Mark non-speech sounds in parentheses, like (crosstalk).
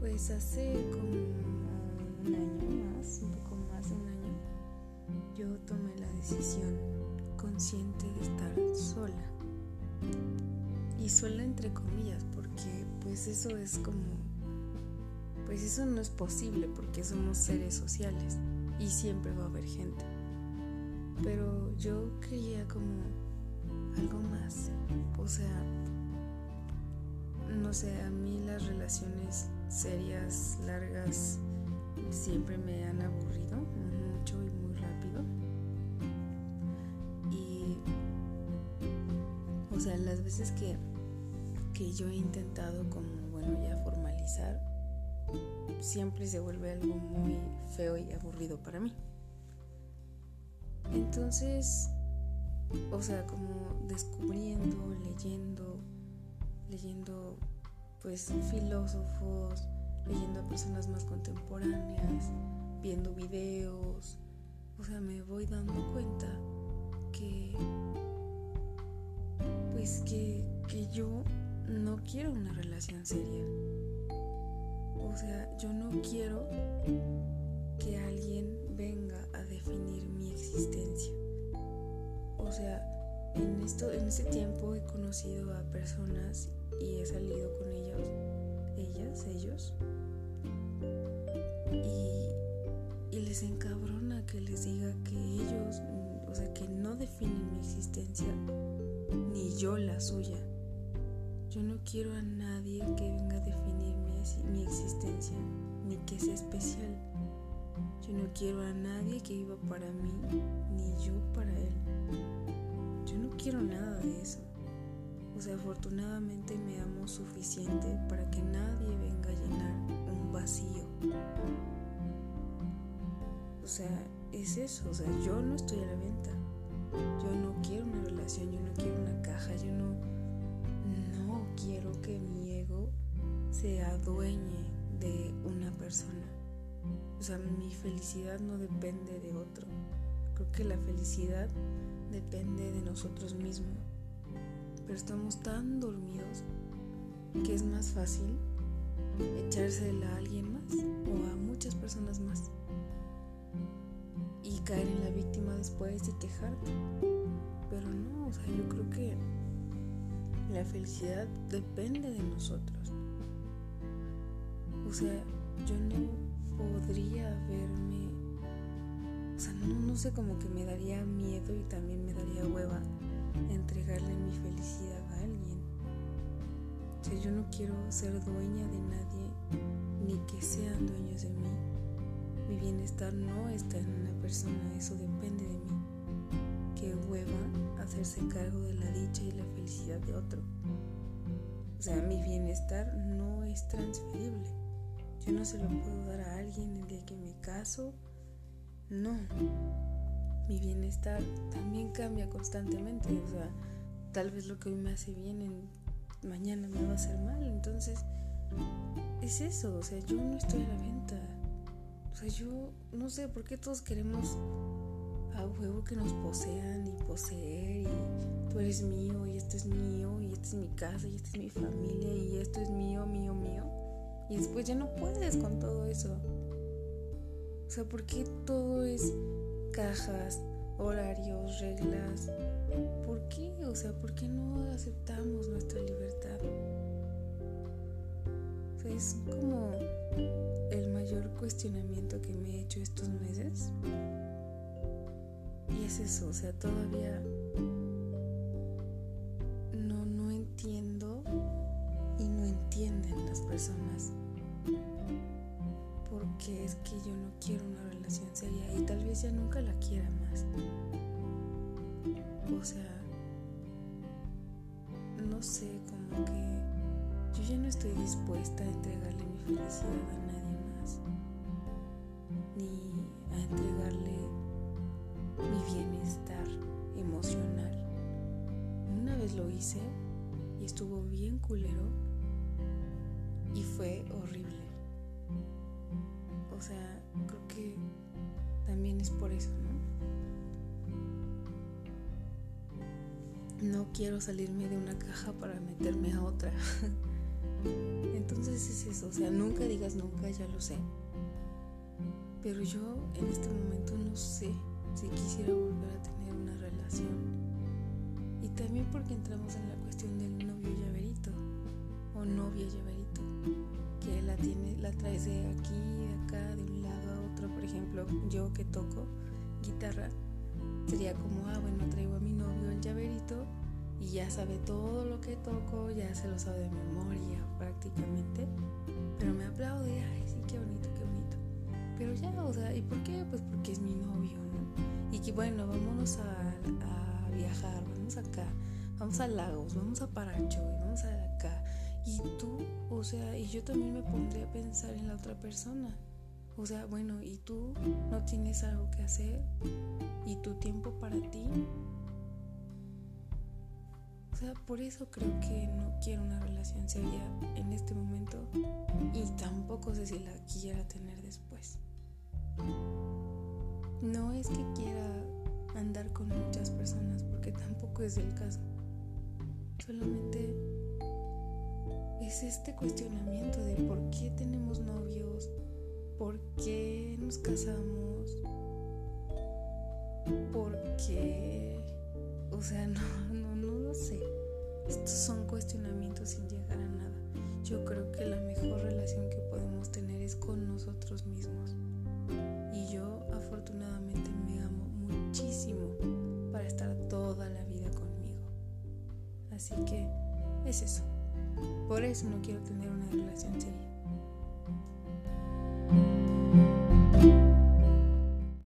Pues hace como un año más, un poco más de un año, yo tomé la decisión consciente de estar sola. Y sola entre comillas, porque pues eso es como, pues eso no es posible porque somos seres sociales y siempre va a haber gente. Pero yo quería como algo más, o sea, no sé, a mí las relaciones serias, largas, siempre me han aburrido mucho y muy rápido. Y, o sea, las veces que, que yo he intentado como, bueno, ya formalizar, siempre se vuelve algo muy feo y aburrido para mí. Entonces, o sea, como descubriendo, leyendo, leyendo pues filósofos, leyendo a personas más contemporáneas, viendo videos, o sea, me voy dando cuenta que pues que, que yo no quiero una relación seria. O sea, yo no quiero que alguien venga a definir mi existencia. O sea, en esto, en este tiempo he conocido a personas y he salido con ellos, ellas, ellos. Y, y les encabrona que les diga que ellos, o sea, que no definen mi existencia, ni yo la suya. Yo no quiero a nadie que venga a definir mi, mi existencia, ni que sea especial. Yo no quiero a nadie que viva para mí, ni yo para él. Yo no quiero nada de eso. O sea, afortunadamente me amo suficiente para que nadie venga a llenar un vacío. O sea, es eso. O sea, yo no estoy a la venta. Yo no quiero una relación, yo no quiero una caja, yo no, no quiero que mi ego se adueñe de una persona. O sea, mi felicidad no depende de otro. Creo que la felicidad depende de nosotros mismos. Pero estamos tan dormidos que es más fácil echársela a alguien más o a muchas personas más y caer en la víctima después y quejarte. Pero no, o sea, yo creo que la felicidad depende de nosotros. O sea, yo no podría verme, o sea, no, no sé, como que me daría miedo y también me daría hueva entregarle mi felicidad a alguien. O sea, yo no quiero ser dueña de nadie ni que sean dueños de mí. Mi bienestar no está en una persona, eso depende de mí. Qué hueva hacerse cargo de la dicha y la felicidad de otro. O sea, mi bienestar no es transferible. Yo no se lo puedo dar a alguien el día que me caso. No. Mi bienestar también cambia constantemente. O sea, tal vez lo que hoy me hace bien, en, mañana me va a hacer mal. Entonces, es eso. O sea, yo no estoy a la venta. O sea, yo no sé por qué todos queremos a huevo que nos posean y poseer y tú eres mío y esto es mío y esta es mi casa y esta es mi familia y esto es mío, mío, mío. Y después ya no puedes con todo eso. O sea, ¿por qué todo es cajas, horarios, reglas? ¿Por qué? O sea, ¿por qué no aceptamos nuestra libertad? Es como el mayor cuestionamiento que me he hecho estos meses. Y es eso, o sea, todavía no, no entiendo y no entienden las personas. Porque es que yo no quiero seria y tal vez ya nunca la quiera más. O sea, no sé, como que yo ya no estoy dispuesta a entregarle mi felicidad a nadie más, ni a entregarle mi bienestar emocional. Una vez lo hice y estuvo bien culero y fue horrible. O sea, creo que también es por eso, ¿no? No quiero salirme de una caja para meterme a otra. (laughs) Entonces es eso, o sea, nunca digas nunca, ya lo sé. Pero yo en este momento no sé si quisiera volver a tener una relación. Y también porque entramos en la cuestión del novio llaverito o novia llaverito, que la tiene, la traes de aquí, ejemplo, yo que toco guitarra, sería como, ah, bueno, traigo a mi novio el llaverito y ya sabe todo lo que toco, ya se lo sabe de memoria prácticamente, pero me aplaude, ay, sí, qué bonito, qué bonito. Pero ya, o sea, ¿y por qué? Pues porque es mi novio, ¿no? Y que bueno, vámonos a, a viajar, vamos acá, vamos a Lagos, vamos a Paracho, vamos a acá. Y tú, o sea, y yo también me pondría a pensar en la otra persona. O sea, bueno, ¿y tú no tienes algo que hacer? ¿Y tu tiempo para ti? sea, por eso creo que no quiero una relación seria en este momento y tampoco sé si la quiera tener después. No es que quiera andar con muchas personas porque tampoco es el caso. Solamente es este cuestionamiento de por qué tenemos novios, por qué nos casamos, por qué, o sea, (laughs) no, no, no lo sé. Estos son cuestionamientos sin llegar a nada. Yo creo que la mejor relación que podemos tener es con nosotros mismos. Y yo afortunadamente me amo muchísimo para estar toda la vida conmigo. Así que es eso. Por eso no quiero tener una relación seria